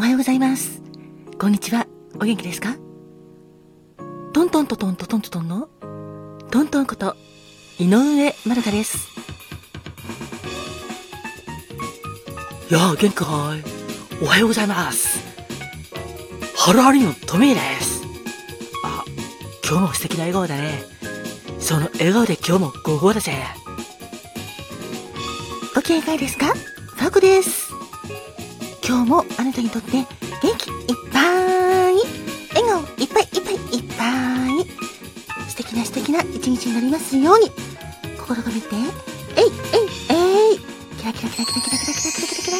おはようございます。こんにちは。お元気ですか？トントントントントントンの？トントンこと井上まるかです。やあ、元気かい？おはようございます。ハルハリのトミーです。あ、今日も素敵な笑顔だね。その笑顔で今日も午後だぜ。ごかがですか？ファーコです。今日もあなたにとって元気いっぱい、笑顔いっぱいいっぱいいっぱい、素敵な素敵な一日になりますように、心が見て、えいえいえい。キラキラキラキラキラキラキラキラキラキラ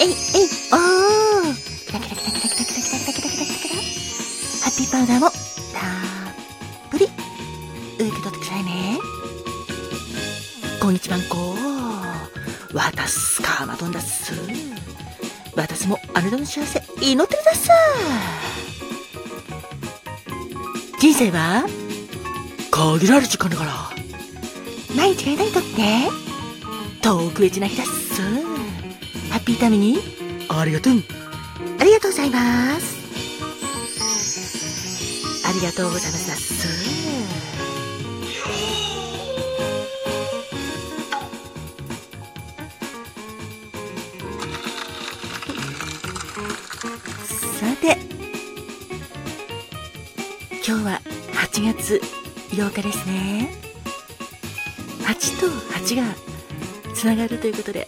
えいえいおー。キラキラキラキラキラキラキラキラキラキラキラキラ。ハッピーパウダーもたっぷり。受け取ってくださいね。こんにちはんこわたすかまどんだっす。私もあなたの幸せ祈ってるださ人生は限られる時間だから。毎日が間にとって。特別な日だっす。ハッピータイムに。ありがとう。ありがとうございます。ありがとうございます月8日ですね。8と8がつながるということで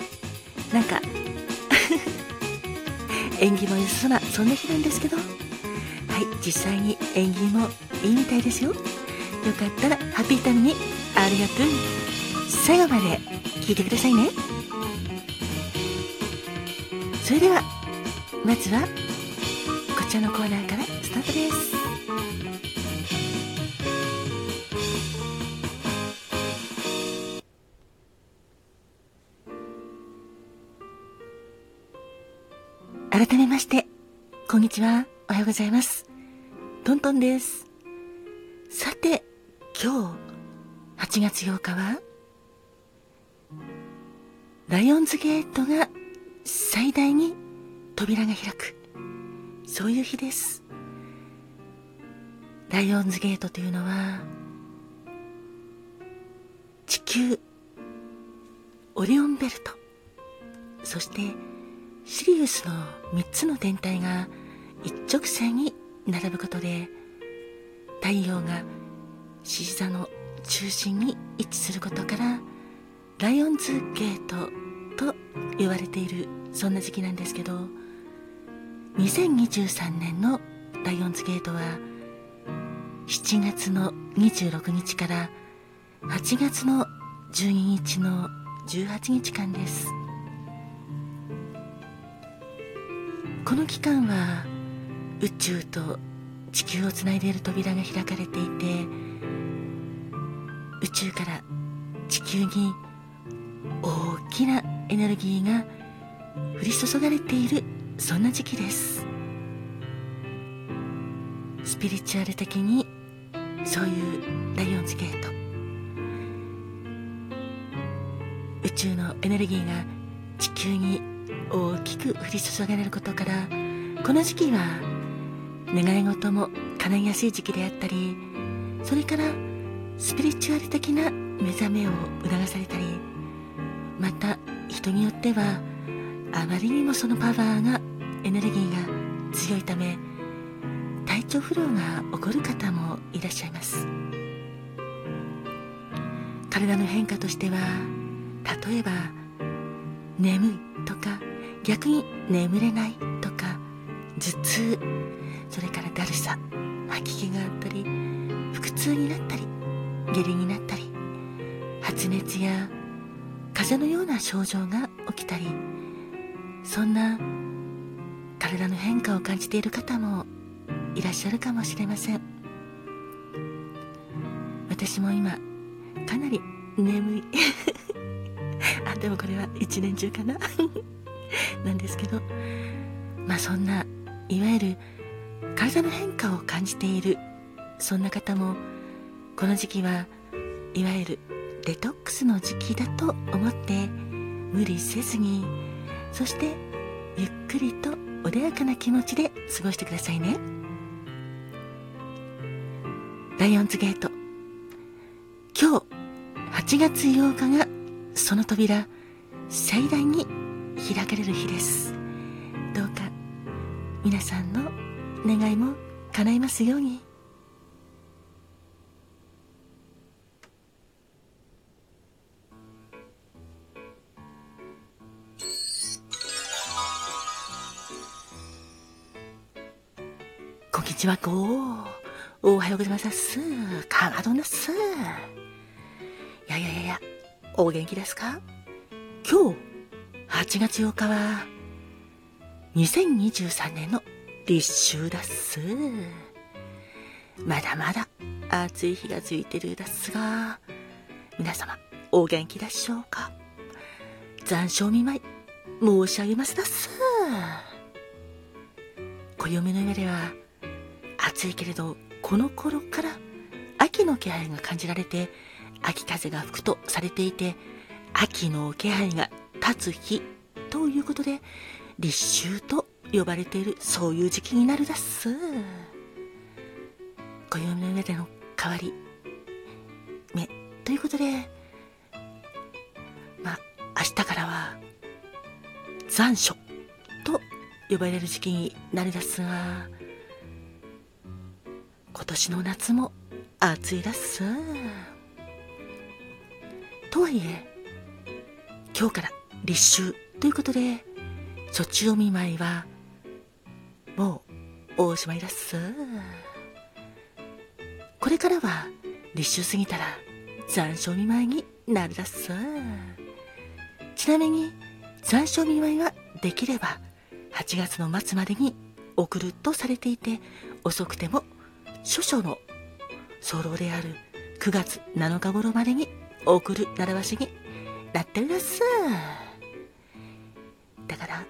なんか 縁起も良さそうなそんな日なんですけど。はい実際に縁起もいいみたいですよ。よかったらハッピータイムにありがとう。最後まで聞いてくださいね。それではまずはこちらのコーナーからスタートです。改めましてこんにちは。おはようございます。トントンです。さて今日8月8日はライオンズゲートが最大に扉が開く。そういう日です。ライオンズゲートというのは地球オリオンベルト。そしてシリウスの3つの天体が一直線に並ぶことで太陽が獅子座の中心に位置することからライオンズゲートと言われているそんな時期なんですけど2023年のライオンズゲートは7月の26日から8月の12日の18日間です。この期間は宇宙と地球をつないでいる扉が開かれていて宇宙から地球に大きなエネルギーが降り注がれているそんな時期です。スピリチュアル的にそういうライオンズゲート。宙のエネルギーが地球に大きく降り注がれることからこの時期は願い事も叶いやすい時期であったりそれからスピリチュアル的な目覚めを促されたりまた人によってはあまりにもそのパワーがエネルギーが強いため体調不良が起こる方もいらっしゃいます。体の変化としては例えば眠いとか逆に眠れないとか頭痛それからだるさ吐き気があったり腹痛になったり下痢になったり発熱や風邪のような症状が起きたりそんな体の変化を感じている方もいらっしゃるかもしれません。私も今かなり眠い。でもこれは一年中かな。なんですけどまあそんないわゆる体の変化を感じているそんな方もこの時期はいわゆるデトックスの時期だと思って無理せずにそしてゆっくりと穏やかな気持ちで過ごしてくださいね。ライオンズゲート。今日8月8日がその扉盛大に開かれる日です。どうか皆さんの願いも叶いますように。こんにちはごおはようございます。かまどんですいやいやいやお元気ですか？今日8月8日は2023年の立秋だっす。まだまだ暑い日が続いてるですが皆様お元気でしょうか？残暑見舞い申し上げますだっす。暦の上では暑いけれどこの頃から秋の気配が感じられて秋風が吹くとされていて秋の気配が立つ日ということで立秋と呼ばれているそういう時期になるだっす。暦の上での変わり目ということでまあ明日からは残暑と呼ばれる時期になるだっすが今年の夏も暑いだっす。とはいえ今日から立秋ということでそっちお見舞いはもうおしまいだっす。これからは立秋過ぎたら残暑見舞いになるだっす。ちなみに残暑見舞いはできれば8月の末までに送るとされていて遅くても諸々の早漏である9月7日頃までに送る習わしになってるだっす。だから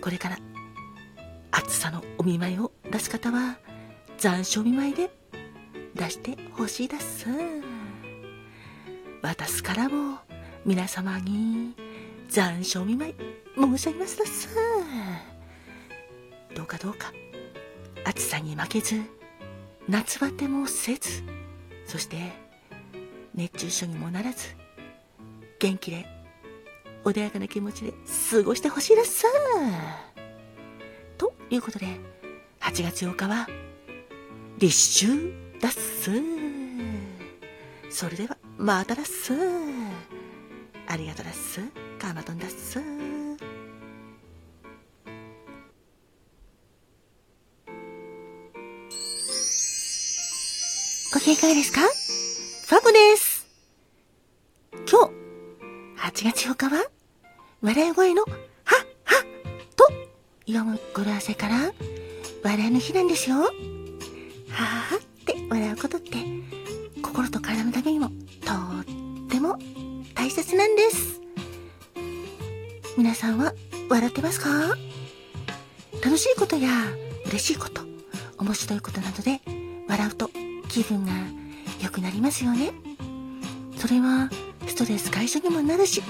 これから暑さのお見舞いを出す方は残暑見舞いで出してほしいです。私からも皆様に残暑見舞い申し上げますです。どうかどうか暑さに負けず夏バテもせずそして熱中症にもならず元気で穏やかな気持ちで過ごしてほしいです。ということで8月8日は立秋だっす。それではまただっす。ありがとうだっす。カマトンだっす。ご機嫌いかがですか？ファブです。今日8月8日は笑い声のははと読む語呂合わせから笑いの日なんですよ。はーって笑うことって心と体のためにもとっても大切なんです。皆さんは笑ってますか？楽しいことや嬉しいこと面白いことなどで笑うと気分が良くなりますよね。それはストレス解消にもなるし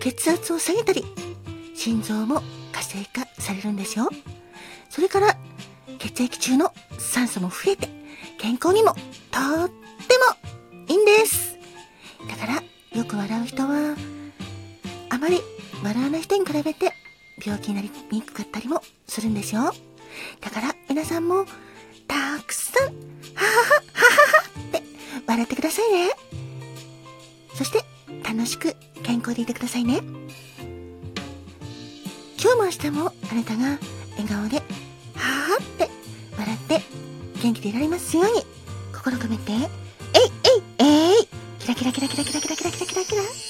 血圧を下げたり心臓も活性化されるんですよ。それから血液中の酸素も増えて健康にもとってもいいんです。だからよく笑う人はあまり笑わない人に比べて病気になりにくかったりもするんですよ。だから皆さんもたくさんははは笑ってくださいね。そして楽しく健康でいてくださいね。今日も明日もあなたが笑顔ではーって笑って元気でいられますように心込めて。えいえいえい。キラキラキラキラキラキラキラキラキラキラ。